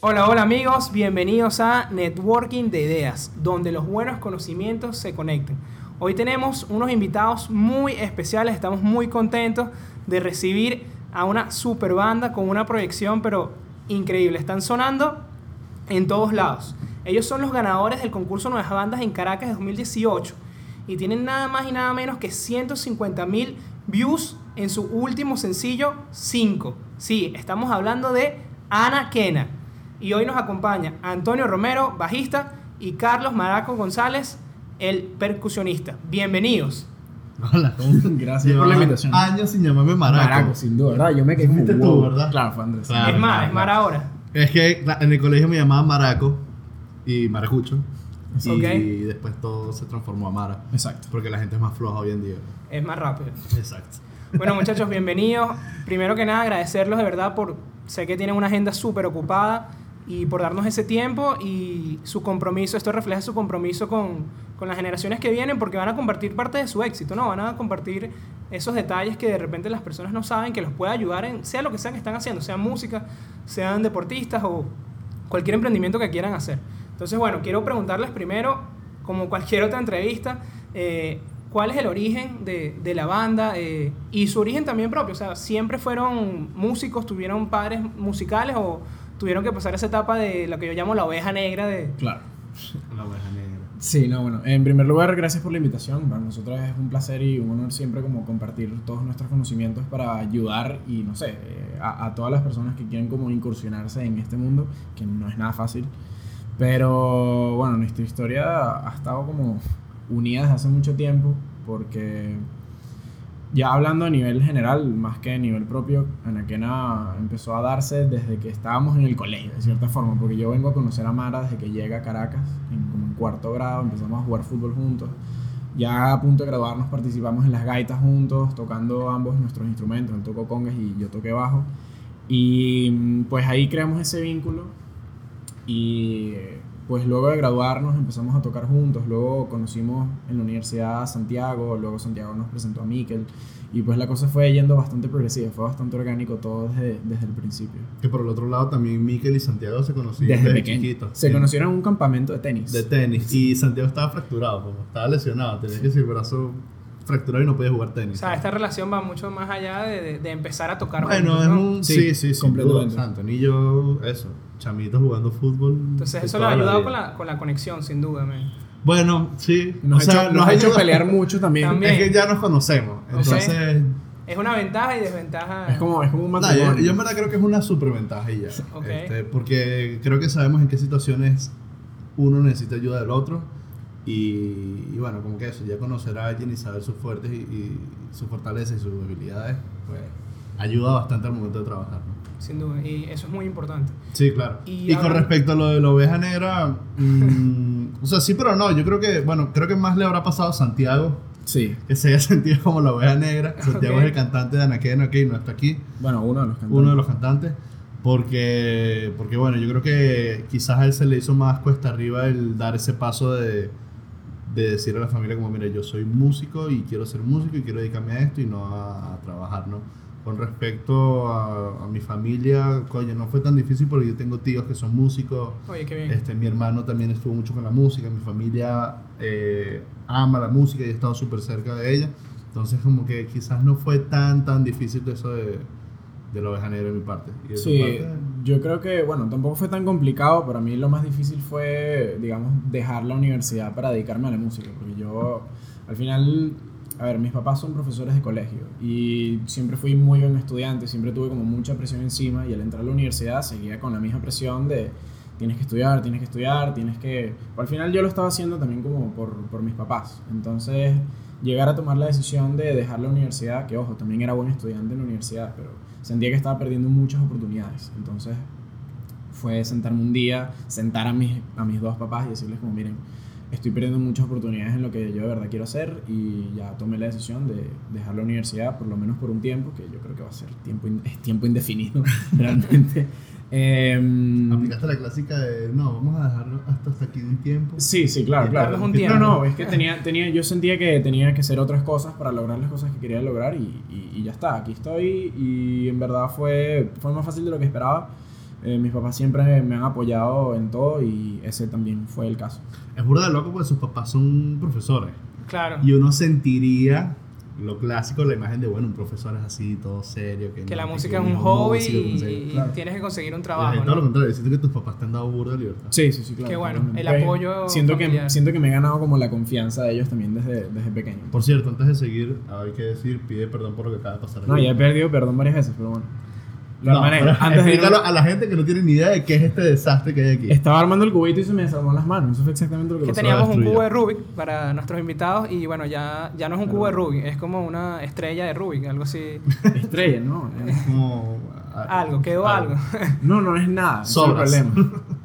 Hola, hola amigos, bienvenidos a Networking de Ideas, donde los buenos conocimientos se conecten. Hoy tenemos unos invitados muy especiales, estamos muy contentos de recibir a una super banda con una proyección pero increíble. Están sonando en todos lados. Ellos son los ganadores del concurso Nuevas Bandas en Caracas de 2018 y tienen nada más y nada menos que 150 mil views en su último sencillo 5. Sí, estamos hablando de Ana Kena. Y hoy nos acompaña Antonio Romero, bajista, y Carlos Maraco González, el percusionista. Bienvenidos. Hola, gracias por la invitación. Años sin llamarme Maraco. Maraco, sin duda, ¿verdad? Yo me quedé Fuiste como, tú, wow. ¿verdad? Claro, fue Andrés. Claro. es Mar, claro, es Mar claro. ahora. Es que en el colegio me llamaban Maraco y Maracucho. Y Ok. después todo se transformó a Mara. Exacto. Porque la gente es más floja hoy en día. Es más rápido. Exacto. Bueno, muchachos, bienvenidos. Primero que nada, agradecerlos de verdad por. Sé que tienen una agenda súper ocupada y por darnos ese tiempo y su compromiso. Esto refleja su compromiso con, con las generaciones que vienen porque van a compartir parte de su éxito, ¿no? Van a compartir esos detalles que de repente las personas no saben, que los puede ayudar en sea lo que sea que están haciendo, sean música, sean deportistas o cualquier emprendimiento que quieran hacer. Entonces, bueno, quiero preguntarles primero, como cualquier otra entrevista, eh, ¿cuál es el origen de, de la banda eh, y su origen también propio? O sea, ¿siempre fueron músicos, tuvieron padres musicales o tuvieron que pasar esa etapa de lo que yo llamo la oveja negra de... Claro. La oveja negra. Sí, no, bueno. En primer lugar, gracias por la invitación. Para nosotros es un placer y un honor siempre como compartir todos nuestros conocimientos para ayudar y, no sé, eh, a, a todas las personas que quieren como incursionarse en este mundo, que no es nada fácil. Pero, bueno, nuestra historia ha estado como unida desde hace mucho tiempo porque ya hablando a nivel general, más que a nivel propio, Anaquena empezó a darse desde que estábamos en el colegio, de cierta forma, porque yo vengo a conocer a Mara desde que llega a Caracas, en, como en cuarto grado, empezamos a jugar fútbol juntos. Ya a punto de graduarnos participamos en las gaitas juntos, tocando ambos nuestros instrumentos, él tocó congas y yo toqué bajo. Y mm, pues ahí creamos ese vínculo y pues luego de graduarnos empezamos a tocar juntos, luego conocimos en la Universidad a Santiago, luego Santiago nos presentó a Miquel y pues la cosa fue yendo bastante progresiva, fue bastante orgánico todo desde, desde el principio. Que por el otro lado también Miquel y Santiago se conocían Desde desde, chiquitos. Se Sí. conocieron en un campamento de tenis. De tenis. Y Santiago estaba fracturado, como estaba lesionado. Tenía que ser brazo fracturado y no podía jugar tenis. O sea, esta relación va mucho más allá de, de- de empezar a tocar Bueno, juntos, es ¿no? un. Sí, Sí, sí, sí. completamente. Santo. Ni yo, eso. Chamitos jugando fútbol. Entonces eso le ha ayudado con la, con la conexión, sin duda, man. Bueno, sí. Nos, o sea, ha hecho, nos ha hecho pelear mucho también. También. Es que ya nos conocemos. Entonces. Es una ventaja y desventaja. Es como, es como un No, matrimonio. yo, yo en verdad creo que es una superventaja y ya. Ok. Este, porque creo que sabemos en qué situaciones uno necesita ayuda del otro. Y, y bueno, como que eso, ya conocer a alguien y saber sus fuertes y, y sus fortalezas y sus debilidades, pues ayuda bastante al momento de trabajar. ¿no? Sin duda, y eso es muy importante. Sí, claro. Y Y, con respecto a lo de la oveja negra, mm, o sea, sí, pero no. Yo creo que, bueno, creo que más le habrá pasado a Santiago Sí. que se haya sentido como la oveja negra. Santiago Ok. es el cantante de Anaquena, ok, no está aquí. Bueno, uno de los cantantes. uno de los cantantes. Porque, porque bueno, yo creo que quizás a él se le hizo más cuesta arriba el dar ese paso de, de decir a la familia como, mira, yo soy músico y quiero ser músico y quiero dedicarme a esto y no a, a trabajar, ¿no? Con respecto a, a mi familia, coño, no fue tan difícil porque yo tengo tíos que son músicos, Oye, qué bien. este, mi hermano también estuvo mucho con la música, mi familia eh, ama la música y he estado súper cerca de ella. Entonces como que quizás no fue tan, tan difícil eso de, de la oveja negra de mi parte. Y de Sí, parte, yo creo que, bueno, tampoco fue tan complicado. Para mí lo más difícil fue, digamos, dejar la universidad para dedicarme a la música. Porque yo, al final, a ver, mis papás son profesores de colegio y siempre fui muy buen estudiante, siempre tuve como mucha presión encima y al entrar a la universidad seguía con la misma presión de tienes que estudiar, tienes que estudiar, tienes que... Al final yo lo estaba haciendo también como por, por mis papás. Entonces, llegar a tomar la decisión de dejar la universidad, que ojo, también era buen estudiante en la universidad, pero sentía que estaba perdiendo muchas oportunidades. Entonces, fue sentarme un día, sentar a mis, a mis dos papás y decirles como, miren, estoy perdiendo muchas oportunidades en lo que yo de verdad quiero hacer y ya tomé la decisión de dejar la universidad por lo menos por un tiempo, que yo creo que va a ser tiempo, in- es tiempo indefinido realmente. Em, Aplicaste la clásica de, no, vamos a dejarlo hasta, hasta aquí un tiempo. Sí, sí, claro, claro. un No, tiempo. no, es que tenía, tenía, yo sentía que tenía que hacer otras cosas para lograr las cosas que quería lograr y, y- y ya está, aquí estoy y en verdad fue, fue más fácil de lo que esperaba. Eh, mis papás siempre me han apoyado en todo y ese también fue el caso. Es burda de loco porque sus papás son profesores. Claro. Y uno sentiría lo clásico, la imagen de, bueno, un profesor es así, todo serio. Que, que no, la música es que un hijo hobby y, y claro. tienes que conseguir un trabajo. todo lo ¿no? contrario, siento que tus papás te han dado burda de libertad. Sí, sí, sí, claro. Qué bueno, el apoyo Siento que, siento que me he ganado como la confianza de ellos también desde, desde pequeño. Por cierto, antes de seguir, hay que decir, pide perdón por lo que acaba de pasar. No, aquí. ya he perdido perdón varias veces, pero bueno. Lo No, armaré. pero Antes de explícalo irme- a la gente que no tiene ni idea de qué es este desastre que hay aquí. Estaba armando el cubito y se me desarmó las manos. Eso fue exactamente lo que que pasó. teníamos un cubo de Rubik para nuestros invitados y bueno, ya, ya no es un cubo de Rubik, es como una estrella de Rubik, algo así. Estrella, ¿no? Es como... ah, Algo, quedó algo. No, no es nada. Sobras. problema.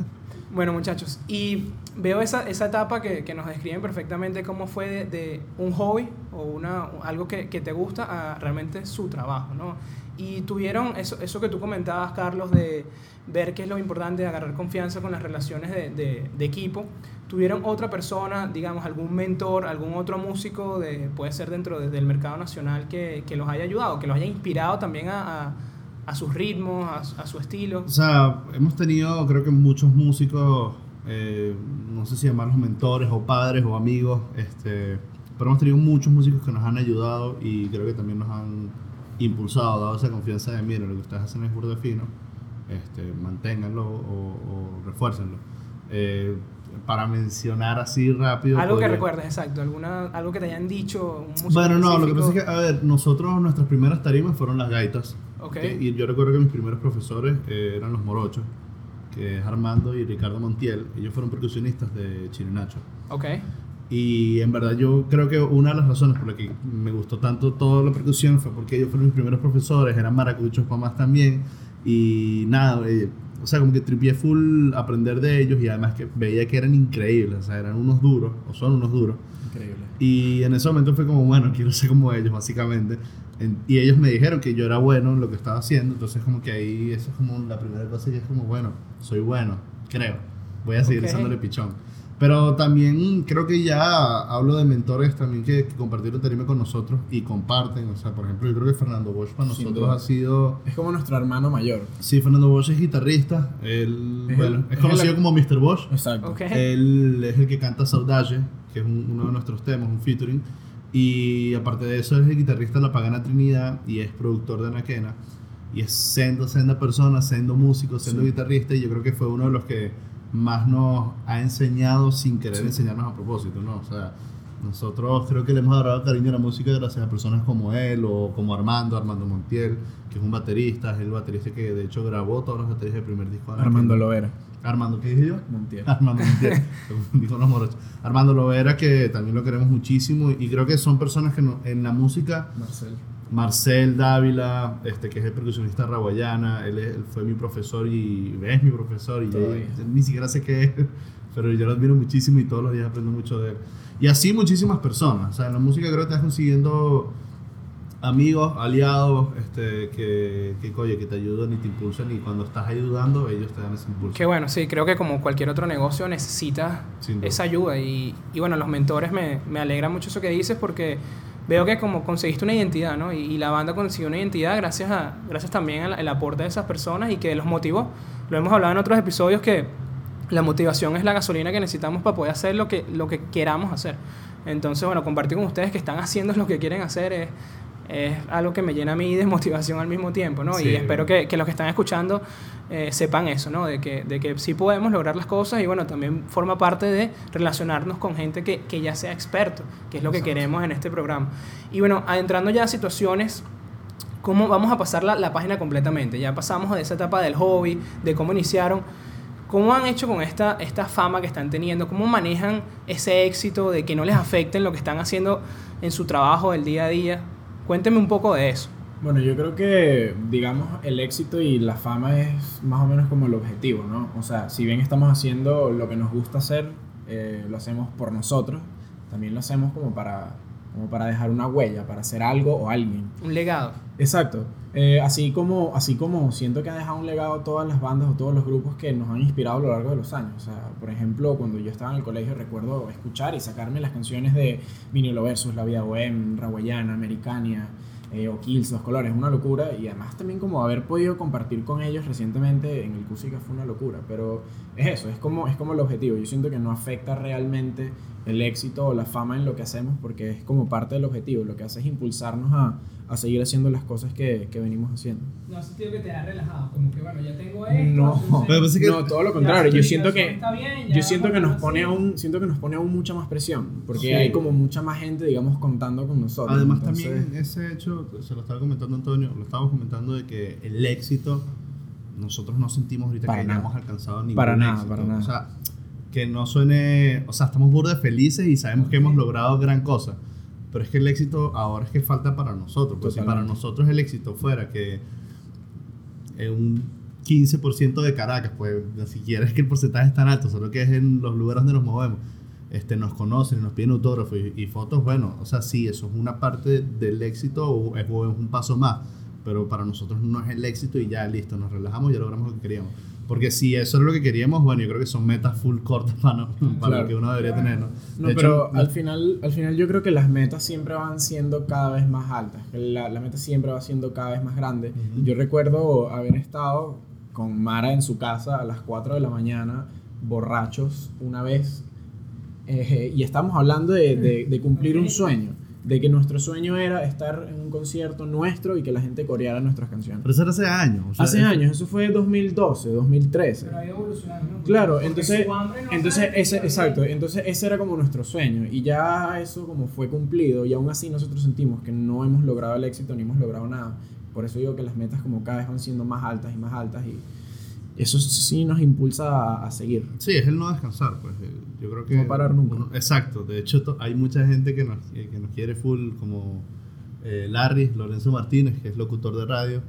Bueno, muchachos, y veo esa, esa etapa que, que nos describen perfectamente cómo fue de, de un hobby o una, algo que, que te gusta a realmente su trabajo, ¿no? Y tuvieron eso, eso que tú comentabas, Carlos, de ver qué es lo importante de agarrar confianza con las relaciones de, de- de equipo. ¿Tuvieron otra persona, digamos, algún mentor, algún otro músico, de, puede ser dentro de- del mercado nacional, que, que los haya ayudado, que los haya inspirado también a, a- a sus ritmos, a, a su estilo? O sea, hemos tenido, creo que muchos músicos, eh, no sé si llamarlos mentores o padres o amigos, este, pero hemos tenido muchos músicos que nos han ayudado y creo que también nos han impulsado, dado esa confianza de, miren, lo que ustedes hacen es burda fino, este, manténganlo o, o refuércenlo. Eh, para mencionar así rápido. Algo que podría- recuerdes, exacto. Alguna, algo que te hayan dicho. Un músico Bueno, no, lo que pasa es que, a ver, nosotros, nuestras primeras tarimas fueron las gaitas. Ok. Y yo recuerdo que mis primeros profesores eh, eran los morochos, que es Armando y Ricardo Montiel. Ellos fueron percusionistas de Chirinacho. Ok. Y en verdad yo creo que una de las razones por la que me gustó tanto toda la percusión fue porque ellos fueron mis primeros profesores, eran maracuchos mamás también. Y nada, eh, o sea, como que tripié full aprender de ellos y además que veía que eran increíbles, o sea, eran unos duros, o son unos duros. Increíble. Y en ese momento fue como, bueno, quiero ser como ellos, básicamente. En- y ellos me dijeron que yo era bueno en lo que estaba haciendo, entonces como que ahí eso es como la primera cosa que es como, bueno, soy bueno, creo. Voy a seguir Ok. usándole pichón. Pero también creo que ya hablo de mentores también que, que compartieron tarima con nosotros y comparten. O sea, por ejemplo, yo creo que Fernando Bosch para nosotros ha sido... Es como nuestro hermano mayor. Sí, Fernando Bosch es guitarrista. Él, Es bueno, el- es es conocido el- como Mr. Bosch. Exacto. Ok. Él es el que canta Saudade, que es un- uno de nuestros temas, un featuring. Y aparte de eso, es el guitarrista de La Pagana Trinidad y es productor de Anaquena. Y es sendo, senda persona, sendo músico, sendo Sí. guitarrista. Y yo creo que fue uno de los que más nos ha enseñado sin querer Sí. enseñarnos a propósito, ¿no? O sea, nosotros creo que le hemos agarrado cariño a la música gracias a personas como él o como Armando, Armando Montiel, que es un baterista, es el baterista que de hecho grabó todas las baterías del primer disco. Armando Lovera. Armando, ¿qué dije yo? Montiel. Armando Montiel, dijo los morochos. Armando Lovera, que también lo queremos muchísimo y creo que son personas que no- en la música, Marcel. Marcel Dávila, este, que es el percusionista raguayana, él, es- él fue mi profesor y es mi profesor y Todavía. yo ni siquiera sé qué es, pero yo lo admiro muchísimo y todos los días aprendo mucho de él. Y así muchísimas personas, o sea, en la música creo que estás consiguiendo amigos, aliados, este, que, que, oye, que te ayudan y te impulsan y cuando estás ayudando ellos te dan ese impulso. Qué bueno, sí, creo que como cualquier otro negocio necesita Sin duda. esa ayuda. Y, y bueno, los mentores me, me alegra mucho eso que dices porque veo que como conseguiste una identidad, ¿no? Y, y la banda consiguió una identidad gracias, a, gracias también al, aporte de esas personas y que los motivó. Lo hemos hablado en otros episodios que la motivación es la gasolina que necesitamos para poder hacer lo que, lo que queramos hacer. Entonces, bueno, compartir con ustedes que están haciendo lo que quieren hacer es, es algo que me llena a mí de motivación al mismo tiempo, ¿no? Sí. Y espero que, que los que están escuchando eh, sepan eso, ¿no? De que, de que sí podemos lograr las cosas y bueno, también forma parte de relacionarnos con gente que, que ya sea experto, que es lo que queremos en este programa. Y bueno, adentrando ya a situaciones cómo vamos a pasar la, la página completamente. Ya pasamos de esa etapa del hobby, de cómo iniciaron. ¿Cómo han hecho con esta, esta fama que están teniendo? ¿Cómo manejan ese éxito de que no les afecte en lo que están haciendo en su trabajo del día a día? Cuéntenme un poco de eso. Bueno, yo creo que, digamos, el éxito y la fama es más o menos como el objetivo, ¿no? O sea, si bien estamos haciendo lo que nos gusta hacer, eh, lo hacemos por nosotros, también lo hacemos como para, como para dejar una huella, para hacer algo o alguien. Un legado. Exacto. Eh, así, como, así como siento que ha dejado un legado todas las bandas o todos los grupos que nos han inspirado a lo largo de los años. O sea, por ejemplo, cuando yo estaba en el colegio recuerdo escuchar y sacarme las canciones de Vinilo Versus, La Vida Bohem, Raguayana, Americania, eh, o Kills, Los Colores, una locura. Y además también como haber podido compartir con ellos recientemente en el Cusica fue una locura. Pero es eso, es como, es como el objetivo. Yo siento que no afecta realmente el éxito o la fama en lo que hacemos porque es como parte del objetivo. Lo que hace es impulsarnos a, a seguir haciendo las cosas que, que venimos haciendo. No has sentido que te has relajado, como que bueno, ya tengo esto. No, entonces- pues que- no, todo lo contrario. Yo siento que bien, yo siento que nos pone aún siento que nos pone aún mucha más presión porque Sí. hay como mucha más gente digamos contando con nosotros. Además Entonces, también ese hecho, se lo estaba comentando Antonio, lo estábamos comentando de que el éxito, nosotros no sentimos ahorita Para que nada. hayamos alcanzado ningún Para nada, éxito. para nada. O sea, que no suene, o sea, estamos burda de felices y sabemos que hemos logrado gran cosa. Pero es que el éxito ahora es que falta para nosotros. Pues si para nosotros el éxito fuera que eh, un 15% de Caracas, pues ni siquiera es que el porcentaje es tan alto, solo que es en los lugares donde nos movemos. Este, nos conocen, nos piden autógrafos y, y fotos, bueno, o sea, sí, eso es una parte del éxito o es, o es un paso más, pero para nosotros no es el éxito y ya listo, nos relajamos y ya logramos lo que queríamos. Porque si eso es lo que queríamos, bueno, yo creo que son metas full cortas para, no- para Claro. lo que uno debería tener, ¿no? No, De pero hecho, al final, al final yo creo que las metas siempre van siendo cada vez más altas. La, la meta siempre va siendo cada vez más grande. Ujú. Yo recuerdo haber estado con Mara en su casa a las 4 de la mañana, borrachos, una vez. eh, y estamos hablando de, de- de cumplir un sueño. De que nuestro sueño era estar en un concierto nuestro y que la gente coreara nuestras canciones. pero eso era hace años. o sea, Hace es- años, eso fue 2012, 2013. Pero ha ido evolucionando. Claro, entonces, no entonces ese, exacto, entonces ese era como nuestro sueño y ya eso como fue cumplido y aún así nosotros sentimos que no hemos logrado el éxito ni hemos logrado nada. Por eso digo que las metas como cada vez van siendo más altas y más altas y eso sí nos impulsa a, a seguir. Sí, es el no descansar, pues. eh, Yo creo que. No parar nunca. uno- exacto. De hecho, to- hay mucha gente que nos, que que nos quiere full, como eh, Larry, Lorenzo Martínez, que es locutor de radio.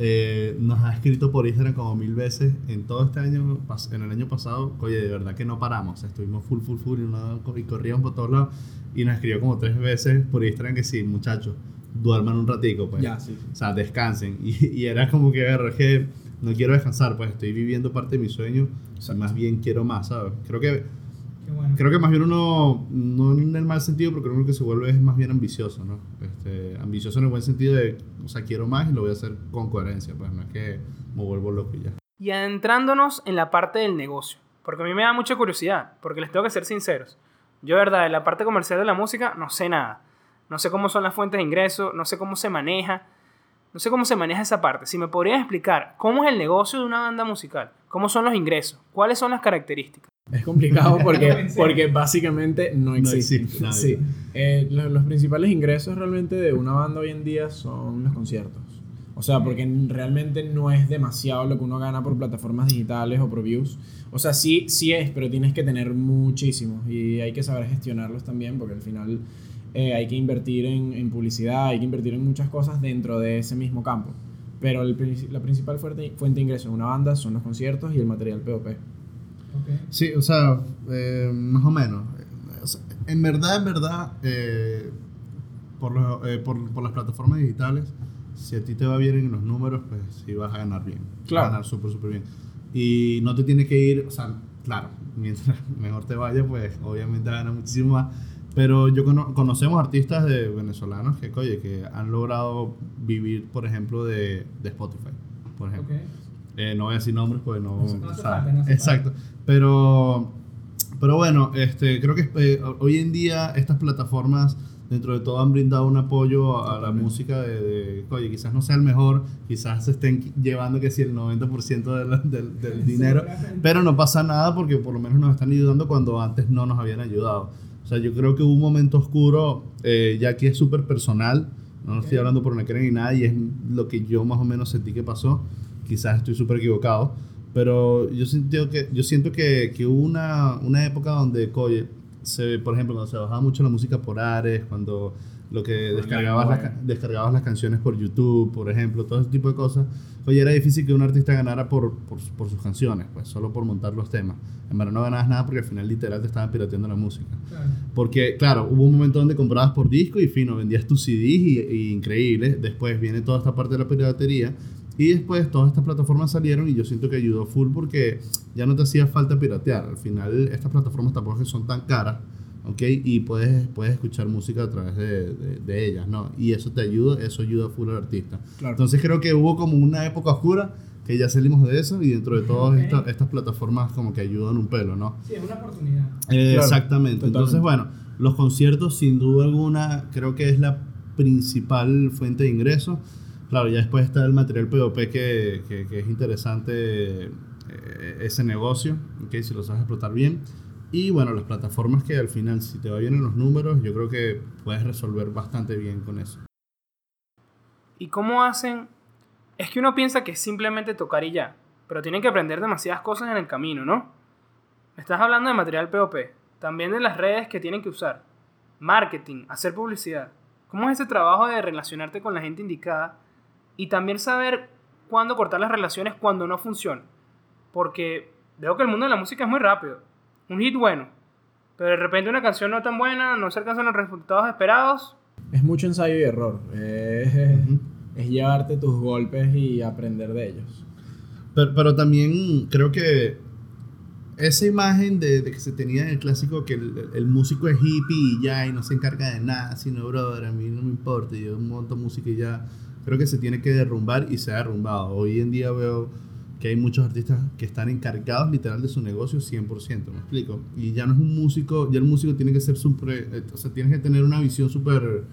eh, nos ha escrito por Instagram como mil veces en todo este año, en el año pasado, oye, de verdad que no paramos, estuvimos full, full, full y, no- y corríamos por todos lados y nos escribió como tres veces por Instagram que sí, muchachos, duerman un ratico, pues. sí. O sea, descansen. Y, y era como que, "Verga, es que no quiero descansar, pues estoy viviendo parte de mi sueño. y Exacto. más bien quiero más, ¿sabes? Creo que, Qué bueno. creo que más bien uno, no en el mal sentido, pero creo que se vuelve es más bien ambicioso, ¿no? Este, ambicioso en el buen sentido de, o sea, quiero más y lo voy a hacer con coherencia, pues no es que me vuelvo loco y ya. Y adentrándonos en la parte del negocio, porque a mí me da mucha curiosidad, porque les tengo que ser sinceros. Yo, verdad, en la parte comercial de la música no sé nada. No sé cómo son las fuentes de ingreso, no sé cómo se maneja, no sé cómo se maneja esa parte. Si me podrías explicar cómo es el negocio de una banda musical, cómo son los ingresos, cuáles son las características. Es complicado porque, porque básicamente no existe. existe nada. Sí. Eh, lo- los principales ingresos realmente de una banda hoy en día son los conciertos. O sea, porque realmente no es demasiado lo que uno gana por plataformas digitales o por views. O sea, sí, sí es, pero tienes que tener muchísimos y hay que saber gestionarlos también porque al final eh, hay que invertir en, en publicidad, hay que invertir en muchas cosas dentro de ese mismo campo. Pero el la principal fuente, fuente de ingreso de una banda son los conciertos y el material POP. Sí, o sea, eh, más o menos. O sea, en verdad, en verdad, eh, por, lo- eh, por, por las plataformas digitales, si a ti te va bien en los números, pues sí vas a ganar bien. Vas Claro. a ganar súper, súper bien. Y no te tienes que ir, o sea, claro, mientras mejor te vaya, pues obviamente ganas muchísimo más. Pero yo cono- conocemos artistas de venezolanos que, oye, que han logrado vivir, por ejemplo, de, de Spotify, por ejemplo. Eh, no voy a decir nombres porque no. No exacto. Pero, pero bueno, este, creo que eh, hoy en día estas plataformas, dentro de todo, han brindado un apoyo a la música de, de, Oye, quizás no sea el mejor, quizás se estén llevando que si el 90% de la- del, del dinero. Pero no pasa nada porque por lo menos nos están ayudando cuando antes no nos habían ayudado. O sea, yo creo que hubo un momento oscuro, eh, ya que es súper personal, no estoy hablando por una ni nada, y es lo que yo más o menos sentí que pasó. Quizás estoy súper equivocado, pero yo, siento que, yo siento que, que hubo una, una época donde, oye, se, por ejemplo, cuando se bajaba mucho la música por Ares, cuando lo que descargabas, ca- descargabas las canciones por YouTube, por ejemplo, todo ese tipo de cosas, oye, era difícil que un artista ganara por, por, por sus canciones, pues solo por montar los temas. En verdad no ganabas nada porque al final literal te estaban pirateando la música. Porque, claro, hubo un momento donde comprabas por disco y fino, vendías tus CDs y, y increíble. Después viene toda esta parte de la piratería. Y después todas estas plataformas salieron y yo siento que ayudó full porque ya no te hacía falta piratear. Al final estas plataformas tampoco son tan caras. ¿Ok? Y puedes, puedes escuchar música a través de, de, de ellas, ¿no? Y eso te ayuda, eso ayuda full al artista. Claro. Entonces creo que hubo como una época oscura que ya salimos de eso y dentro de todas Ok. estas- estas plataformas como que ayudan un pelo, ¿no? Sí, es una oportunidad. Eh, Claro, exactamente. totalmente. Entonces, bueno, los conciertos sin duda alguna creo que es la principal fuente de ingresos. Claro, ya después está el material POP que, que, que es interesante eh, ese negocio, ¿ok? si lo sabes explotar bien. Y bueno, las plataformas que al final, si te va bien en los números, yo creo que puedes resolver bastante bien con eso. ¿Y cómo hacen? Es que uno piensa que es simplemente tocar y ya, pero tienen que aprender demasiadas cosas en el camino, ¿no? Estás hablando de material POP, también de las redes que tienen que usar, marketing, hacer publicidad. ¿Cómo es ese trabajo de relacionarte con la gente indicada y también saber cuándo cortar las relaciones cuando no funciona? Porque veo que el mundo de la música es muy rápido. Un hit bueno, pero de repente una canción no tan buena, no se alcanzan los resultados esperados. Es mucho ensayo y error. Es, Ujú. es llevarte tus golpes y aprender de ellos. Pero, pero también creo que esa imagen de, de que se tenía en el clásico que el, el músico es hippie y ya y no se encarga de nada, sino brother, a mí no me importa, yo monto música y ya, creo que se tiene que derrumbar y se ha derrumbado. Hoy en día veo que hay muchos artistas que están encargados literal de su negocio 100%, ¿me explico? Y ya no es un músico, ya el músico tiene que ser súper, eh, o sea, tienes que tener una visión súper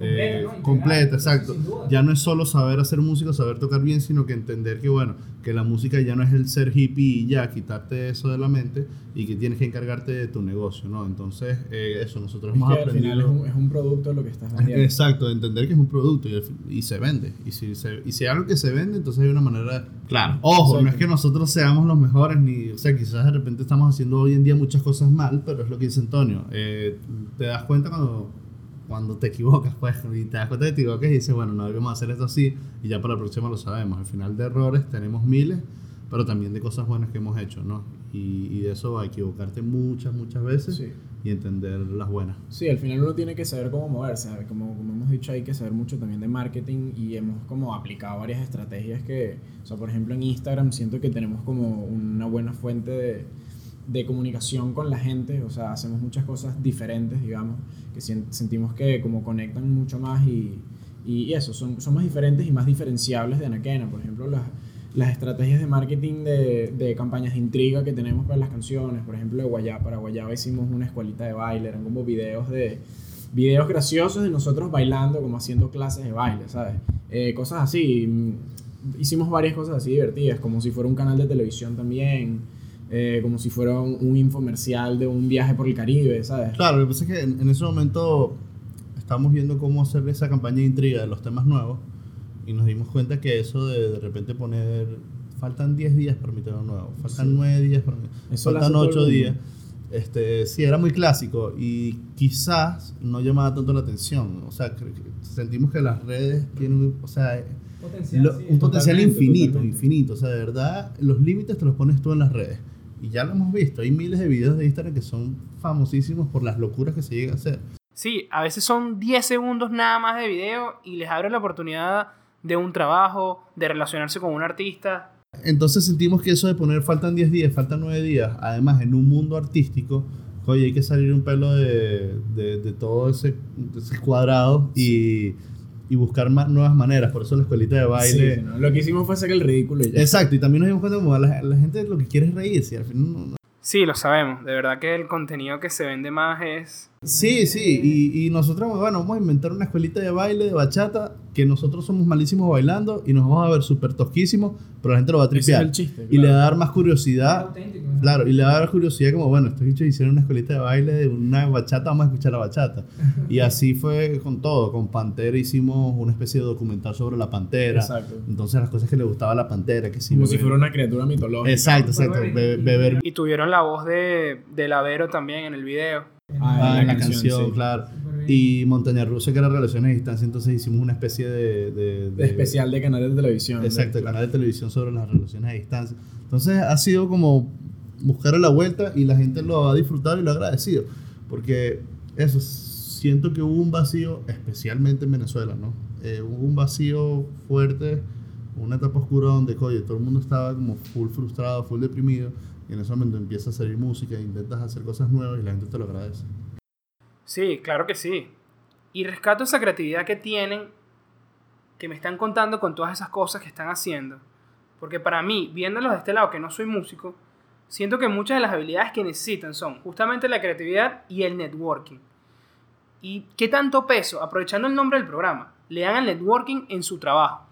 Completa, eh, ¿no? Completa, exacto. Ya no es solo saber hacer música, saber tocar bien, sino que entender que, bueno, que la música ya no es el ser hippie y ya, quitarte eso de la mente y que tienes que encargarte de tu negocio, ¿no? Entonces, eh, eso, nosotros Es hemos que al final aprendido. es un, es un producto lo que estás vendiendo. Exacto, de entender que es un producto y, y se vende. Y si, se, y si hay algo que se vende, entonces hay una manera. Claro, ojo, no es Exacto. que nosotros seamos los mejores, ni. O sea, quizás de repente estamos haciendo hoy en día muchas cosas mal, pero es lo que dice Antonio. Eh, te das cuenta cuando, cuando te equivocas, pues, y te das cuenta que te equivocas y dices, bueno, no debemos hacer esto así, y ya para la próxima lo sabemos. Al final de errores tenemos miles, pero también de cosas buenas que hemos hecho, ¿no? Y, y de eso a equivocarte muchas, muchas veces Sí. y entender las buenas. Sí, al final uno tiene que saber cómo moverse, ¿sabes? como, como hemos dicho hay que saber mucho también de marketing y hemos como aplicado varias estrategias que, o sea, por ejemplo en Instagram siento que tenemos como una buena fuente de, de comunicación con la gente, o sea, hacemos muchas cosas diferentes, digamos, que sentimos que como conectan mucho más y, y eso, son, son más diferentes y más diferenciables de Anaquena, por ejemplo, las, las estrategias de marketing de, de campañas de intriga que tenemos para las canciones, por ejemplo, de Guayaba, para Guayaba hicimos una escuelita de baile, eran como videos de videos graciosos de nosotros bailando, como haciendo clases de baile, ¿sabes? Eh, cosas así. mm, Hicimos varias cosas así divertidas, como si fuera un canal de televisión también, eh, como si fuera un, un infomercial de un viaje por el Caribe, ¿sabes? Claro, lo que pasa es que en, en ese momento estábamos viendo cómo hacer esa campaña de intriga de los temas nuevos y nos dimos cuenta que eso de de repente poner faltan 10 días para mi tema nuevo, faltan Sí. 9 días para mi Eso faltan hace todo el 8 mundo. días. Este, sí, era muy clásico y quizás no llamaba tanto la atención. O sea, sentimos que las redes tienen, o sea, Potencial, lo- sí. un potencial infinito, totalmente. infinito. O sea, de verdad, los límites te los pones tú en las redes. Y ya lo hemos visto. Hay miles de videos de Instagram que son famosísimos por las locuras que se llega a hacer. Sí, a veces son 10 segundos nada más de video y les abre la oportunidad de un trabajo, de relacionarse con un artista. Entonces sentimos que eso de poner faltan 10 días, faltan 9 días, además en un mundo artístico, oye, hay que salir un pelo de, de, de todo ese, de ese cuadrado y, y buscar más, nuevas maneras. Por eso la escuelita de baile. Sí, ¿no? Lo que hicimos fue hacer el ridículo y ya. Exacto, y también nos dimos cuenta como la, la gente lo que quiere es reírse. Al final no- no- Sí, lo sabemos. De verdad que el contenido que se vende más es... Sí, sí, y, y nosotros, bueno, vamos a inventar una escuelita de baile, de bachata, que nosotros somos malísimos bailando y nos vamos a ver súper tosquísimos, pero la gente lo va a Ese es tripear. el chiste. Y le va a dar más curiosidad. Claro, y le va a dar curiosidad como, bueno, estos bichos hicieron una escuelita de baile de una bachata, vamos a escuchar la bachata. Y así fue con todo. Con Pantera hicimos una especie de documental sobre la Pantera. Exacto. Entonces las cosas que le gustaba a la Pantera, que sí. Como si beber- fuera una criatura mitológica. Exacto, exacto. be- beber Y tuvieron la voz de, de Lavero también en el video. Ah, en la canción, sí. claro. Y Montaña Rusa, que era Relaciones a Distancia, entonces hicimos una especie de... de- De de- especial de canal de televisión. Exacto, de- canal de televisión sobre las relaciones a distancia. Entonces ha sido como buscar la vuelta y la gente lo ha disfrutado y lo ha agradecido. Porque eso, siento que hubo un vacío, especialmente en Venezuela, ¿no? Eh, hubo un vacío fuerte, una etapa oscura donde, oye, todo el mundo estaba como full frustrado, full deprimido. Y en ese momento empieza a salir música, intentas hacer cosas nuevas y la gente te lo agradece. Sí, claro que sí. Y rescato esa creatividad que tienen, que me están contando con todas esas cosas que están haciendo. Porque para mí, viéndolos de este lado, que no soy músico, siento que muchas de las habilidades que necesitan son justamente la creatividad y el networking. ¿Y qué tanto peso, aprovechando el nombre del programa, le dan al networking en su trabajo?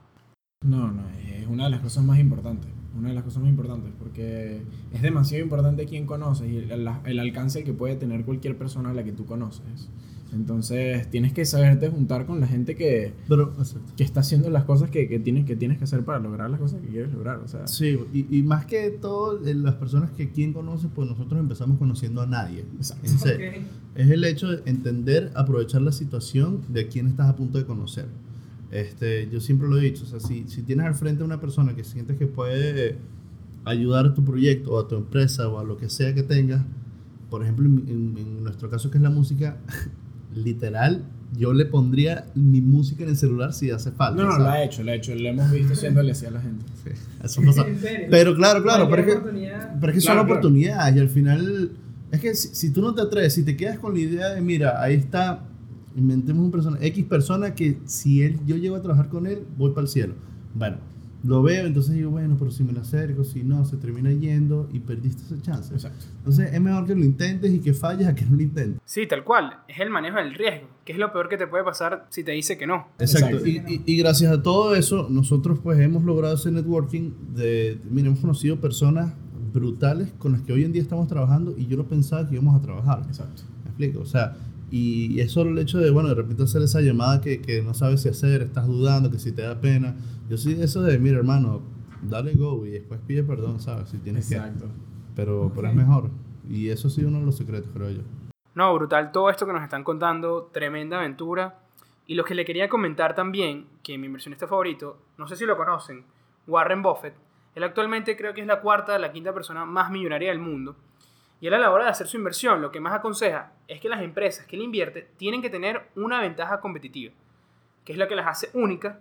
No, no, es una de las cosas más importantes. Una de las cosas más importantes, porque es demasiado importante quién conoces y el, el alcance que puede tener cualquier persona a la que tú conoces. Entonces tienes que saberte juntar con la gente que, Pero, que está haciendo las cosas que, que, tienes, que tienes que hacer para lograr las cosas que quieres lograr. O sea, Sí, y, y más que todo, eh, las personas que quien conoce, pues nosotros empezamos conociendo a nadie. Exacto. Es el hecho de entender, aprovechar la situación de quien estás a punto de conocer. Este, yo siempre lo he dicho, o sea, si, si tienes al frente a una persona que sientes que puede ayudar a tu proyecto o a tu empresa o a lo que sea que tengas, por ejemplo, en, en- nuestro caso que es la música, literal, yo le pondría mi música en el celular si hace falta. no, no, ¿sabes? lo ha hecho, lo ha hecho. Lo hemos visto haciéndole así a la gente. Sí, eso pasa. Pero claro, claro, pero es que, pero es que son Claro, claro. oportunidades y al final, es que si, si tú no te atreves, si te quedas con la idea de, mira, ahí está, inventemos un persona, X persona que si él, yo llego a trabajar con él, voy para el cielo. Bueno, lo veo, entonces digo, bueno, pero si me lo acerco, si no, se termina yendo y perdiste esa chance. Exacto. Entonces es mejor que lo intentes y que falles a que no lo intentes. Sí, tal cual. Es el manejo del riesgo, que es lo peor que te puede pasar si te dice que no. Exacto. Exacto. Y, y- y gracias a todo eso, nosotros pues hemos logrado ese networking de, mira, hemos conocido personas brutales con las que hoy en día estamos trabajando y yo no pensaba que íbamos a trabajar. Exacto. ¿Me explico? O sea, y es solo el hecho de, bueno, de repente hacer esa llamada que, que no sabes si hacer, estás dudando, que si te da pena. Yo soy de eso de, mira, hermano, dale go y después pide perdón, ¿sabes? Si tienes Exacto. que. Pero, pero es mejor. Y eso sido uno de los secretos, creo yo. No, brutal todo esto que nos están contando, tremenda aventura. Y lo que le quería comentar también, que mi inversionista favorito, no sé si lo conocen, Warren Buffett, él actualmente creo que es la cuarta, la quinta persona más millonaria del mundo. Y él a la hora de hacer su inversión, lo que más aconseja es que las empresas que él invierte tienen que tener una ventaja competitiva, que es lo que las hace únicas,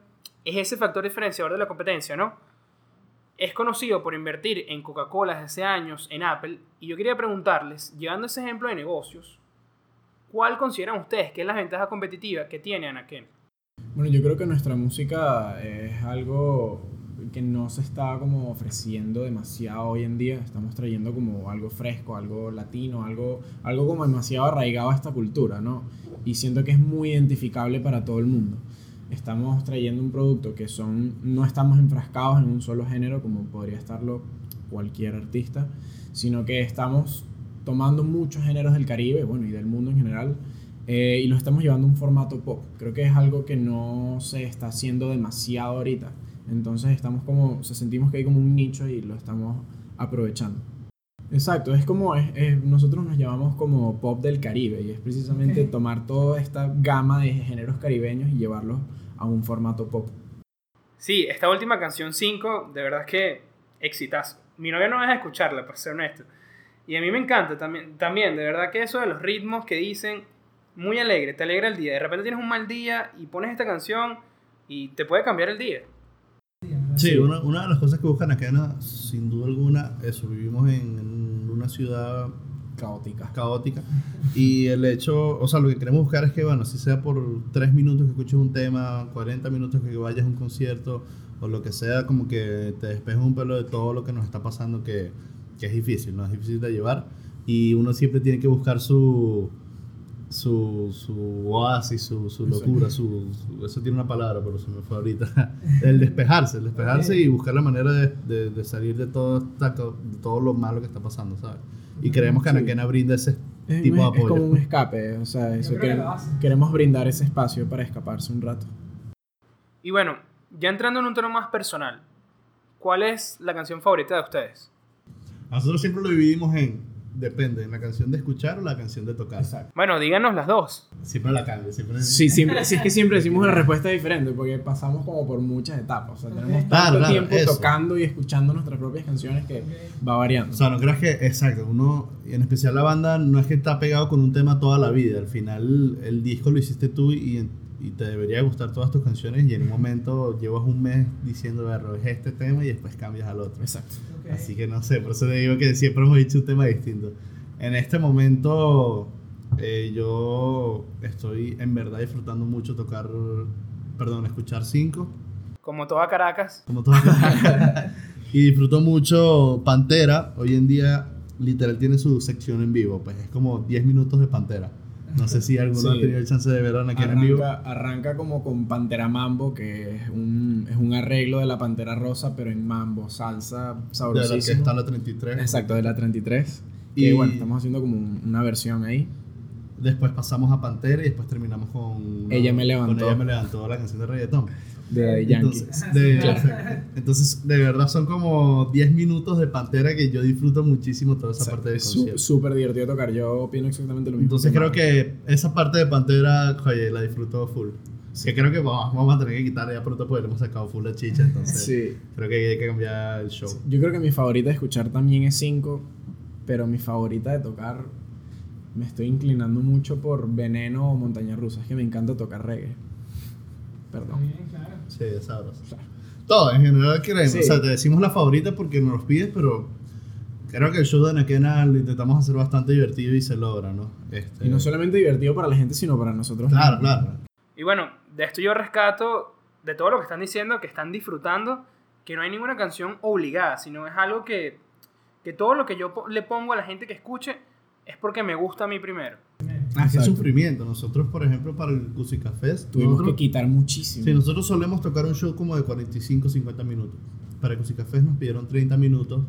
es ese factor diferenciador de la competencia, ¿no? Es conocido por invertir en Coca-Cola desde hace años, en Apple, y yo quería preguntarles, llevando ese ejemplo de negocios, ¿cuál consideran ustedes que es la ventaja competitiva que tiene Anaken? Bueno, yo creo que nuestra música es algo que no se está como ofreciendo demasiado hoy en día. Estamos trayendo como algo fresco, algo latino, algo, algo como demasiado arraigado a esta cultura, ¿no? Y siento que es muy identificable para todo el mundo. Estamos trayendo un producto que son, no estamos enfrascados en un solo género como podría estarlo cualquier artista, sino que estamos tomando muchos géneros del Caribe, bueno, y del mundo en general, eh, y lo estamos llevando a un formato pop. Creo que es algo que no se está haciendo demasiado ahorita. Entonces estamos como, o sea, sentimos que hay como un nicho y lo estamos aprovechando. Exacto, es como, es, es- nosotros nos llamamos como pop del Caribe y es precisamente Ok. tomar toda esta gama de géneros caribeños y llevarlos a un formato pop. Sí, esta última canción 5, de verdad es que exitazo. Mi novia no deja de escucharla, para ser honesto. Y a mí me encanta también, también, de verdad que eso de los ritmos que dicen, muy alegre, te alegra el día. De repente tienes un mal día y pones esta canción y te puede cambiar el día. Sí, una, una de las cosas que buscan acá, sin duda alguna, eso, vivimos en, en una ciudad Caótica. caótica. Y el hecho, o sea, lo que queremos buscar es que, bueno, si sea por tres minutos que escuches un tema, 40 minutos que vayas a un concierto o lo que sea, como que te despejes un pelo de todo lo que nos está pasando que, que es difícil, ¿no? Es difícil de llevar. Y uno siempre tiene que buscar su su, su oasis, su, su locura, su, su- eso tiene una palabra, pero se me fue ahorita. El despejarse, el despejarse y buscar la manera de, de- de salir de todo, esta de todo lo malo que está pasando, ¿sabes? Y creemos que Sí. Anaquena brinda ese Es, tipo de es apoyo. como un escape, o sea, eso que queremos brindar ese espacio para escaparse un rato. Y bueno, ya entrando en un tono más personal, ¿cuál es la canción favorita de ustedes? Nosotros siempre lo dividimos en, depende, en la canción de escuchar o la canción de tocar. Exacto. Bueno, díganos las dos. Siempre la cambio, siempre. Sí, siempre, sí, es que siempre decimos una respuesta diferente porque pasamos como por muchas etapas. O sea, tenemos tanto Claro, claro, tiempo eso. tocando y escuchando nuestras propias canciones que va variando. O sea, no creas que, exacto, uno, en especial la banda, no es que está pegado con un tema toda la vida. Al final, el disco lo hiciste tú y, y te debería gustar todas tus canciones. Y en un momento llevas un mes diciendo, "Berro, es este tema y después cambias al otro. Exacto. Así que no sé, por eso te digo que siempre hemos dicho un tema distinto. En este momento, eh, yo estoy en verdad disfrutando mucho tocar, perdón, escuchar cinco, Como toda Caracas. como todas Y disfruto mucho Pantera. Hoy en día, literal, tiene su sección en vivo. Pues es como 10 minutos de Pantera. No sé si alguno Sí. ha tenido el chance de ver a Anakin en vivo. Arranca, arranca como con Pantera Mambo, que es un, es un arreglo de la Pantera Rosa, pero en mambo, salsa, De la que sabrosísimo. está la 33. Exacto, de la 33. Y- Y bueno, estamos haciendo como un- una versión ahí. Después pasamos a Pantera y después terminamos con. Ella me levantó. Con ella me levantó la canción de reggaetón. De Daddy Yankee. Entonces, de, entonces, de verdad son como 10 minutos de Pantera que yo disfruto muchísimo toda esa O sea, parte del concierto. súper divertido tocar. Yo opino exactamente lo mismo. Entonces creo Marco. que esa parte de Pantera, oye, la disfruto full. Que creo que vamos, vamos a tener que quitar ya pronto porque le hemos sacado full la chicha, entonces Sí. creo que hay que cambiar el show. Yo creo que mi favorita de escuchar también es 5, pero mi favorita de tocar me estoy inclinando mucho por Veneno o Montaña Rusa. Es que me encanta tocar reggae. Perdón. Sí, es sabroso. Todo, en general queremos. Sí. O sea, te decimos la favorita porque nos los pides, pero creo que el show de Anaquena lo intentamos hacer bastante divertido y se logra, ¿no? Este, Y no solamente divertido para la gente, sino para nosotros. Claro, mismos. claro. Y bueno, de esto yo rescato de todo lo que están diciendo, que están disfrutando, que no hay ninguna canción obligada, sino es algo que, que todo lo que yo po- le pongo a la gente que escuche es porque me gusta a mí primero. Ah, qué Exacto. sufrimiento. Nosotros, por ejemplo, para el Fest, Tuvimos nosotros- que quitar muchísimo. Sí, nosotros solemos tocar un show como de 45, 50 minutos. Para el Fest nos pidieron 30 minutos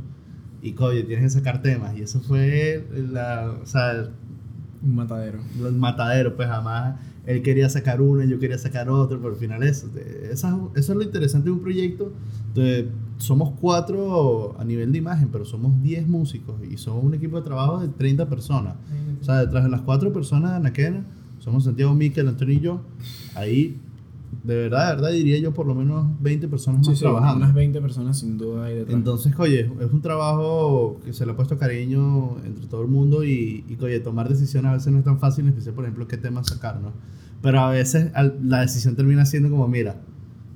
y, coño, tienes que sacar temas. Y eso fue la, o sea, Un matadero. el matadero, pues jamás él quería sacar uno y yo quería sacar otro, pero al final eso, esa- eso es lo interesante de un proyecto. De, somos cuatro a nivel de imagen, pero somos 10 músicos y somos un equipo de trabajo de 30 personas. O sea, detrás de las cuatro personas de Anaquena, somos Santiago, Miquel, Antonio y yo. Ahí, de verdad, de verdad, diría yo por lo menos 20 personas Sí, más sí, trabajando. unas 20 personas sin duda ahí detrás. Entonces, oye, es un trabajo que se le ha puesto cariño entre todo el mundo y, y oye, tomar decisiones a veces no es tan fácil, en especial, por ejemplo, qué tema sacar, ¿no? Pero a veces al- la decisión termina siendo como, mira,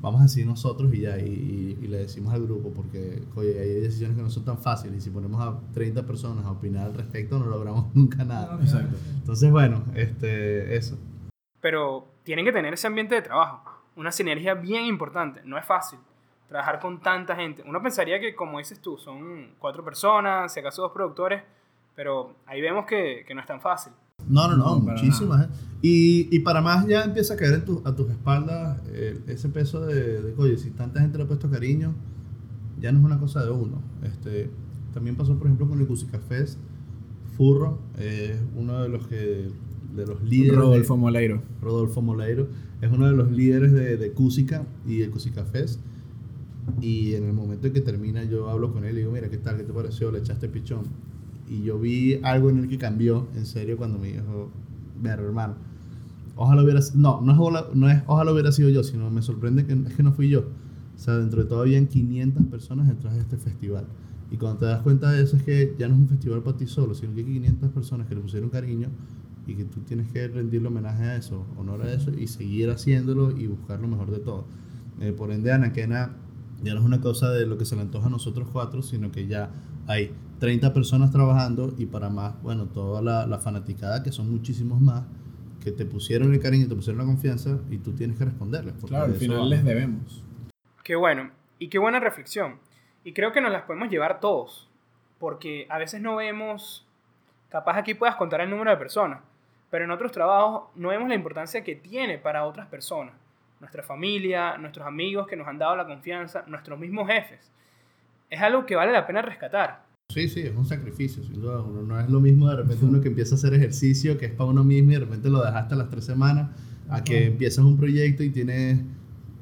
vamos a decir nosotros y ya, y, y- y le decimos al grupo, porque, oye, hay decisiones que no son tan fáciles y si ponemos a 30 personas a opinar al respecto no logramos nunca nada. Exacto. Entonces, bueno, este, eso. Pero tienen que tener ese ambiente de trabajo, una sinergia bien importante, no es fácil trabajar con tanta gente. Uno pensaría que, como dices tú, son cuatro personas, si acaso dos productores, pero ahí vemos que, que no es tan fácil. No, no, no, No, muchísimas. ¿eh? Y, y para más ya empieza a caer en tu- a tus espaldas eh, ese peso de, de, oye, si tanta gente le ha puesto cariño, ya no es una cosa de uno. Este, también pasó, por ejemplo, con el Cusica Fest. Furro es uno de los que de los líderes. de- Rodolfo Moleiro. Rodolfo Moleiro es uno de los líderes de, de Cusica y de Cusica Fest. Y en el momento en que termina, yo hablo con él y digo, mira, ¿qué tal? ¿Qué te pareció? Le echaste pichón. Y yo vi algo en él que cambió, en serio, cuando me dijo, ver, hermano, ojalá hubiera no, no es, ojalá, no es ojalá hubiera sido yo, sino me sorprende que es que no fui yo. O sea, dentro de todo habían 500 personas detrás de este festival. Y cuando te das cuenta de eso es que ya no es un festival para ti solo, sino que hay 500 personas que le pusieron cariño y que tú tienes que rendirle homenaje a eso, honor a eso y seguir haciéndolo y buscar lo mejor de todo. Eh, por ende, Anaquena ya no es una cosa de lo que se le antoja a nosotros cuatro, sino que ya hay 30 personas trabajando y para más, bueno, toda la, la fanaticada, que son muchísimos más, que te pusieron el cariño, te pusieron la confianza y tú tienes que responderles. porque Claro, al final les debemos. Qué bueno, y qué buena reflexión. Y creo que nos las podemos llevar todos, porque a veces no vemos, capaz aquí puedas contar el número de personas, pero en otros trabajos no vemos la importancia que tiene para otras personas, nuestra familia, nuestros amigos que nos han dado la confianza, nuestros mismos jefes. Es algo que vale la pena rescatar. Sí, sí, es un sacrificio, sin duda. Uno no es lo mismo de repente uno que empieza a hacer ejercicio, que es para uno mismo y de repente lo dejaste a las tres semanas, a que empiezas un proyecto y tienes,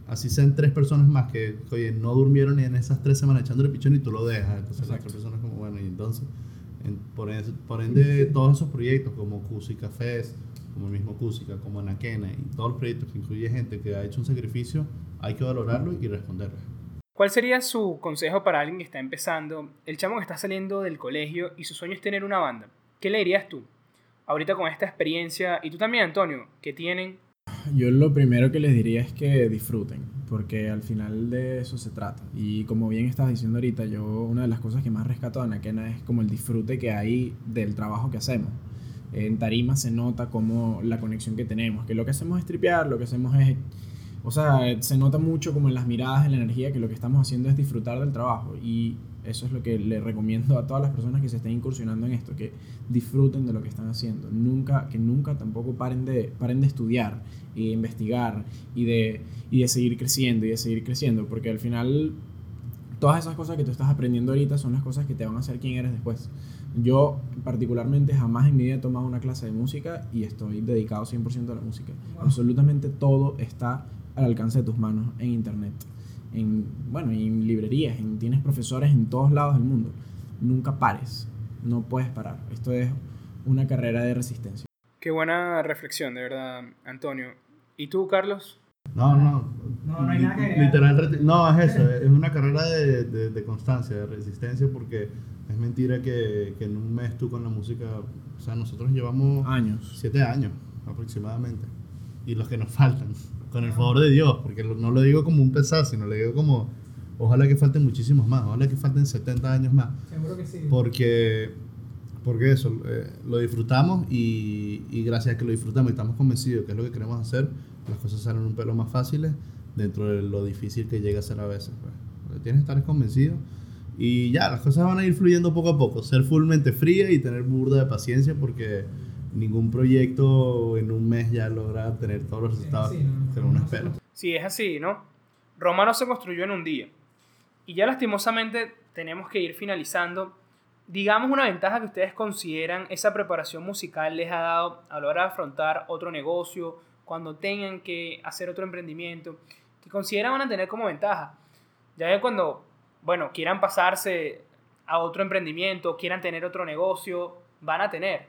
así sean tres personas más que, oye, no durmieron ni en esas tres semanas echándole pichón y tú lo dejas. Entonces las tres personas como, bueno, y entonces, en- por, por ende, todos esos proyectos como Cusi Cafés, como el mismo Cusica, como Anaquena y todos los proyectos que incluye gente que ha hecho un sacrificio, hay que valorarlo y responderlo. ¿Cuál sería su consejo para alguien que está empezando, el chamo que está saliendo del colegio y su sueño es tener una banda? ¿Qué le dirías tú? Ahorita con esta experiencia, y tú también, Antonio, que tienen Yo lo primero que les diría es que disfruten, porque al final de eso se trata. Y como bien estabas diciendo ahorita, yo una de las cosas que más rescato de Anaquena es como el disfrute que hay del trabajo que hacemos. En tarima se nota como la conexión que tenemos, que lo que hacemos es tripear, lo que hacemos es... O sea, se nota mucho como en las miradas, en la energía, que lo que estamos haciendo es disfrutar del trabajo. Y eso es lo que le recomiendo a todas las personas que se estén incursionando en esto, que disfruten de lo que están haciendo. Nunca, que nunca tampoco paren de, paren de estudiar e investigar y de, y de seguir creciendo y de seguir creciendo, porque al final todas esas cosas que tú estás aprendiendo ahorita son las cosas que te van a hacer quien eres después. Yo particularmente jamás en mi vida he tomado una clase de música y estoy dedicado 100% a la música. Absolutamente todo está al alcance de tus manos en internet en, bueno, en librerías, en, tienes profesores en todos lados del mundo. Nunca pares, no puedes parar. Esto es una carrera de resistencia. Qué buena reflexión, de verdad, Antonio. ¿Y tú, Carlos? No, no. No, no hay nada que Literal, no, es eso, es una carrera de, de, de, constancia, de resistencia, porque es mentira que, que, en un mes tú con la música, o sea, nosotros llevamos años, siete años aproximadamente, y los que nos faltan con el favor de Dios, porque no lo digo como un pesar, sino lo digo como, ojalá que falten muchísimos más, ojalá que falten 70 años más. Seguro que sí. Porque, porque eso, eh, lo disfrutamos y, y, gracias a que lo disfrutamos y estamos convencidos que es lo que queremos hacer, las cosas salen un pelo más fáciles dentro de lo difícil que llega a ser a veces. Pues. Tienes que estar convencido y ya, las cosas van a ir fluyendo poco a poco. Ser fullmente fría y tener burda de paciencia porque ningún proyecto en un mes ya logra tener todos los resultados que uno espera. Sí, es así, ¿no? Roma no se construyó en un día. Y ya lastimosamente tenemos que ir finalizando. Digamos una ventaja que ustedes consideran esa preparación musical les ha dado a la hora de afrontar otro negocio, cuando tengan que hacer otro emprendimiento, que consideran van a tener como ventaja. Ya que cuando, bueno, quieran pasarse a otro emprendimiento, quieran tener otro negocio, van a tener.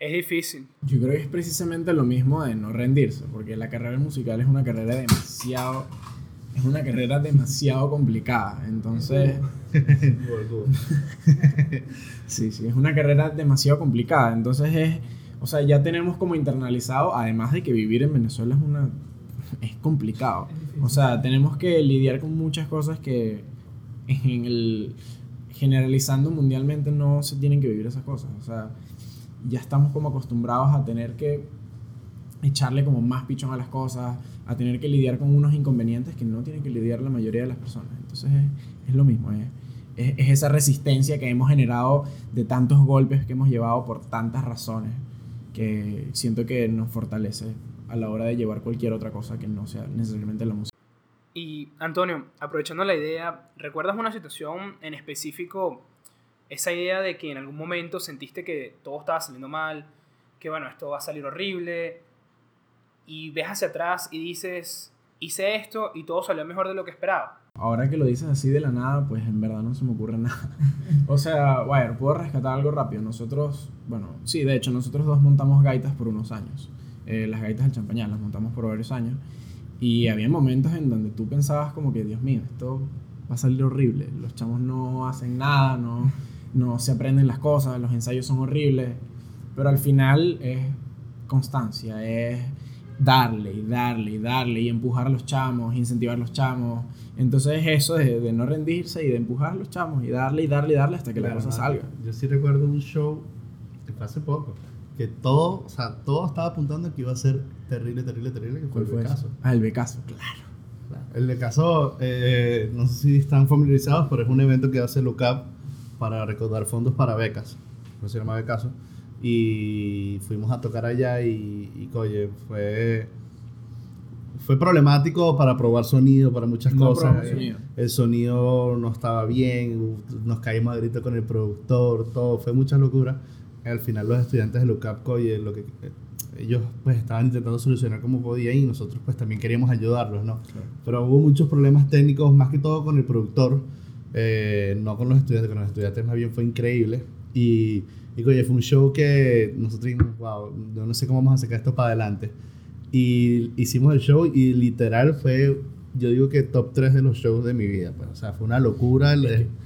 Es difícil. Yo creo que es precisamente lo mismo de no rendirse, porque la carrera musical es una carrera demasiado es una carrera demasiado complicada. Entonces. sí, sí, es una carrera demasiado complicada. Entonces es. O sea, ya tenemos como internalizado, además de que vivir en Venezuela es una. es complicado. O sea, tenemos que lidiar con muchas cosas que en el. generalizando mundialmente no se tienen que vivir esas cosas. O sea ya estamos como acostumbrados a tener que echarle como más pichón a las cosas, a tener que lidiar con unos inconvenientes que no tienen que lidiar la mayoría de las personas. Entonces es, lo mismo, es, es, esa resistencia que hemos generado de tantos golpes que hemos llevado por tantas razones que siento que nos fortalece a la hora de llevar cualquier otra cosa que no sea necesariamente la música. Y Antonio, aprovechando la idea, ¿recuerdas una situación en específico esa idea de que en algún momento sentiste que todo estaba saliendo mal, que bueno, esto va a salir horrible, y ves hacia atrás y dices, hice esto y todo salió mejor de lo que esperaba. Ahora que lo dices así de la nada, pues en verdad no se me ocurre nada. o sea, bueno, puedo rescatar algo rápido. Nosotros, bueno, sí, de hecho, nosotros dos montamos gaitas por unos años. Eh, las gaitas del champañán las montamos por varios años. Y había momentos en donde tú pensabas como que, Dios mío, esto va a salir horrible. Los chamos no hacen nada, no no se aprenden las cosas, los ensayos son horribles, pero al final es constancia, es darle y darle y darle y empujar a los chamos, incentivar a los chamos. Entonces eso de, de no rendirse y de empujar a los chamos y darle y darle y darle hasta que la cosa salga. Yo sí recuerdo un show que fue hace poco, que todo, o sea, todo estaba apuntando a que iba a ser terrible, terrible, terrible, que fue el Becaso. Ah, el Becaso, claro. El Becaso, eh, no sé si están familiarizados, pero es un evento que hace LUCAP para recaudar fondos para becas, no se llama Becaso, y fuimos a tocar allá y, y oye, fue, fue problemático para probar sonido, para muchas cosas. El sonido no estaba bien, nos caímos a grito con el productor, todo, fue mucha locura. Al final los estudiantes de LUCAP, oye, lo que ellos pues estaban intentando solucionar como podían y nosotros pues también queríamos ayudarlos, ¿no? Pero hubo muchos problemas técnicos, más que todo con el productor, eh, no con los estudiantes, con los estudiantes más bien fue increíble. Y, y oye, fue un show que nosotros dijimos, wow, yo no sé cómo vamos a sacar esto para adelante. Y hicimos el show y literal fue yo digo que top 3 de los shows de mi vida. Pues. O sea, fue una locura.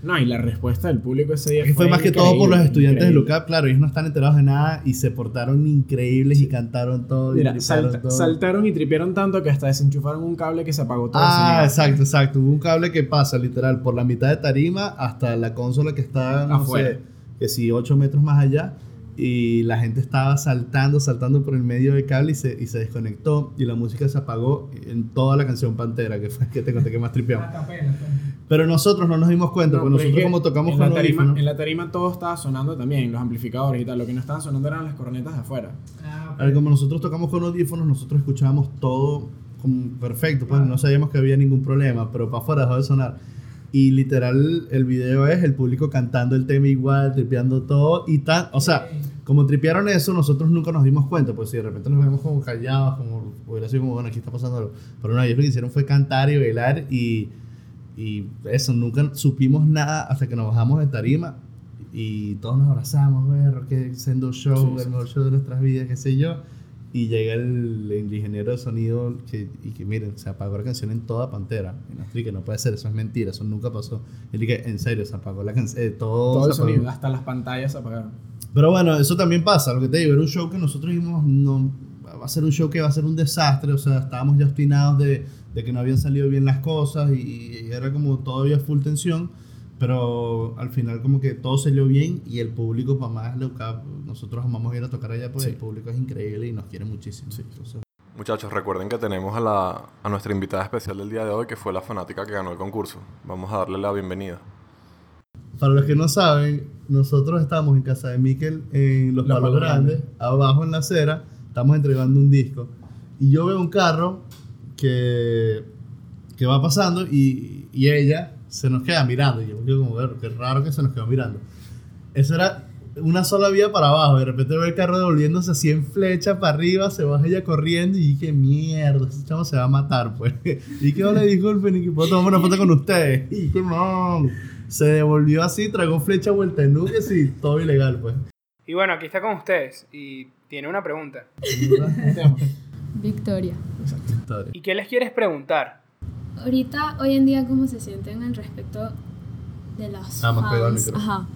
No, y la respuesta del público ese día fue, fue más que todo por los estudiantes de LUCAP. Claro, ellos no están enterados de nada y se portaron increíbles y cantaron todo. Mira, saltaron y tripearon tanto que hasta desenchufaron un cable que se apagó todo. Ah, exacto, exacto. Hubo un cable que pasa literal por la mitad de tarima hasta la consola que está, no sé, que si 8 metros más allá. Y la gente estaba saltando, saltando por el medio del cable y se, y se desconectó y la música se apagó en toda la canción Pantera, que fue que te conté que más tripeamos. Pero nosotros no nos dimos cuenta, No, porque nosotros como tocamos en con la, tarima, en la tarima todo estaba sonando también, los amplificadores y tal. Lo que no estaban sonando eran las cornetas de afuera. a ver, como nosotros tocamos con audífonos, nosotros escuchábamos todo como perfecto, pues no sabíamos que había ningún problema, pero para afuera dejó de sonar. Y literal, el video es el público cantando el tema igual, tripeando todo y tal. O sea, como tripearon eso, nosotros nunca nos dimos cuenta. Pues si de repente nos vemos como callados, como hubiera sido como, bueno, aquí está pasando algo. Pero no, ellos lo que hicieron fue cantar y bailar y, y eso, nunca supimos nada hasta que nos bajamos de tarima y todos nos abrazamos, ver, que siendo show, Sí, el sí. mejor show de nuestras vidas, qué sé yo. Y llega el, el ingeniero de sonido que, y que miren, se apagó la canción en toda Pantera. Y nos que no puede ser, eso es mentira, eso nunca pasó. Y dije, en serio, se apagó la canción, eh, todo, Todo el sonido, hasta las pantallas se apagaron. Pero bueno, eso también pasa, lo que te digo, era un show que nosotros dijimos, no, va a ser un show que va a ser un desastre, o sea, estábamos ya obstinados de, de que no habían salido bien las cosas y, y era como todavía full tensión, pero al final como que todo salió bien y el público, para más, lo que nosotros amamos ir a tocar allá, pues Sí. el público es increíble y nos quiere muchísimo. Entonces, Muchachos, recuerden que tenemos a, la, a nuestra invitada especial del día de hoy, que fue la fanática que ganó el concurso. Vamos a darle la bienvenida. Para los que no saben, nosotros estamos en casa de Miquel en Los, Los Palos Palos Grandes, abajo en la acera, estamos entregando un disco. Y yo veo un carro que, que va pasando y, y ella se nos queda mirando. Y yo me quedo como, "Ver, qué raro que se nos quedó mirando. Eso era una sola vía para abajo. De repente veo el carro devolviéndose así en flecha para arriba, se baja ella corriendo y dije, mierda, ese chavo se va a matar, pues. Y que le disculpen y que puedo tomar una foto con ustedes. Y que no. Se devolvió así, tragó flecha vuelta en nubes y todo ilegal, pues. Y bueno, aquí está con ustedes y tiene una pregunta. ¿Cómo te llamas? Victoria. ¿Y qué les quieres preguntar? Ahorita, hoy en día, ¿cómo se sienten al respecto de las Ah, más pegado al fans? Ajá.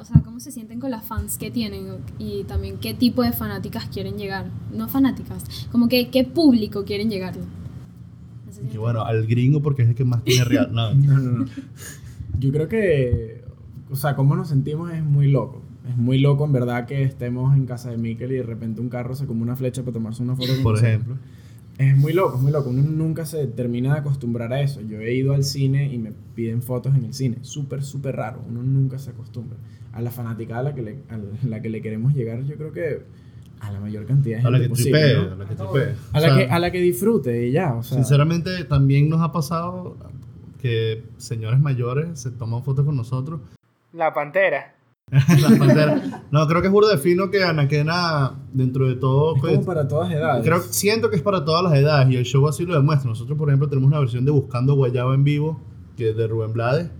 O sea, ¿cómo se sienten con las fans que tienen? Y también, ¿qué tipo de fanáticas quieren llegar? No fanáticas, como que, ¿qué público quieren llegar? No sé si- Y que bueno, al gringo porque es el que más tiene real. No, No, no, no. Yo creo que, o sea, cómo nos sentimos es muy loco. Es muy loco, en verdad, que estemos en casa de Mikel y de repente un carro se come una flecha para tomarse una foto por nosotros. Es muy loco, es muy loco. Uno nunca se termina de acostumbrar a eso. Yo he ido al cine y me piden fotos en el cine. Súper, súper raro. Uno nunca se acostumbra. A la fanática a la que le, a la que le queremos llegar, yo creo que a la mayor cantidad de A la gente que posible, tripee, ¿no? a la que tripee. A O la, sea, que, a la que disfrute y ya, o sea. Sinceramente, también nos ha pasado que señores mayores se toman fotos con nosotros. La pantera. Las panteras. No, creo que es burda de fino que Anaquena, dentro de todo, es pues, como para todas edades. creo, siento que es para todas las edades y el show así lo demuestra. Nosotros, por ejemplo, tenemos una versión de Buscando Guayaba en vivo, que es de Rubén Blades,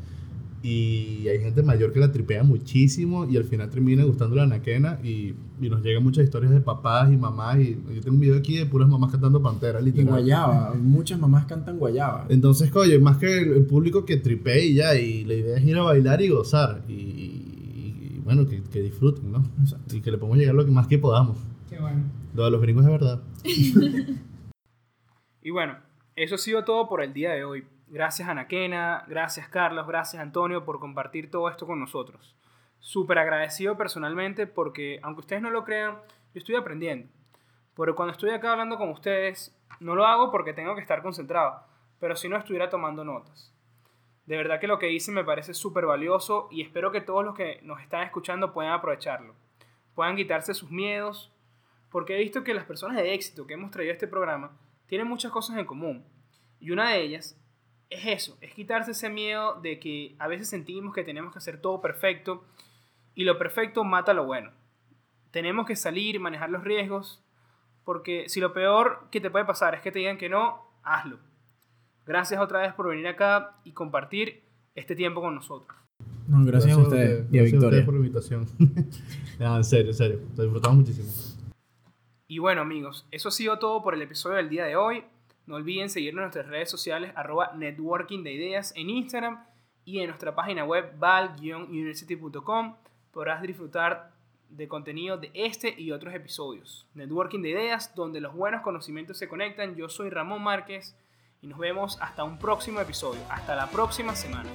y hay gente mayor que la tripea muchísimo y al final termina gustándole a Anaquena y, y nos llegan muchas historias de papás y mamás y yo tengo un video aquí de puras mamás cantando Pantera, y literal. guayaba. Muchas mamás cantan guayaba. Entonces, coño, más que el, el público que tripee y ya, y la idea es ir a bailar y gozar. Y, y- y, bueno, que, que disfruten, ¿no? Exacto. Y que le podamos llegar lo que más que podamos. Qué bueno. Lo de los gringos es verdad. Y bueno, eso ha sido todo por el día de hoy. Gracias Anaquena, gracias Carlos, gracias Antonio por compartir todo esto con nosotros. Súper agradecido personalmente porque, aunque ustedes no lo crean, yo estoy aprendiendo. Pero cuando estoy acá hablando con ustedes, no lo hago porque tengo que estar concentrado, pero si no estuviera tomando notas. De verdad que lo que hice me parece súper valioso y espero que todos los que nos están escuchando puedan aprovecharlo. Puedan quitarse sus miedos, porque he visto que las personas de éxito que hemos traído a este programa tienen muchas cosas en común. Y una de ellas es eso, es quitarse ese miedo de que a veces sentimos que tenemos que hacer todo perfecto y lo perfecto mata lo bueno. Tenemos que salir manejar los riesgos, porque si lo peor que te puede pasar es que te digan que no, hazlo. Gracias otra vez por venir acá y compartir este tiempo con nosotros. No, gracias, a ustedes y a gracias Victoria. por la invitación. no, en serio, en serio. Lo disfrutamos muchísimo. Y bueno amigos, eso ha sido todo por el episodio del día de hoy. No olviden seguirnos en nuestras redes sociales arroba networking de ideas en Instagram y en nuestra página web val-university.com podrás disfrutar de contenido de este y otros episodios. Networking de ideas donde los buenos conocimientos se conectan. Yo soy Ramón Márquez y nos vemos hasta un próximo episodio. Hasta la próxima semana.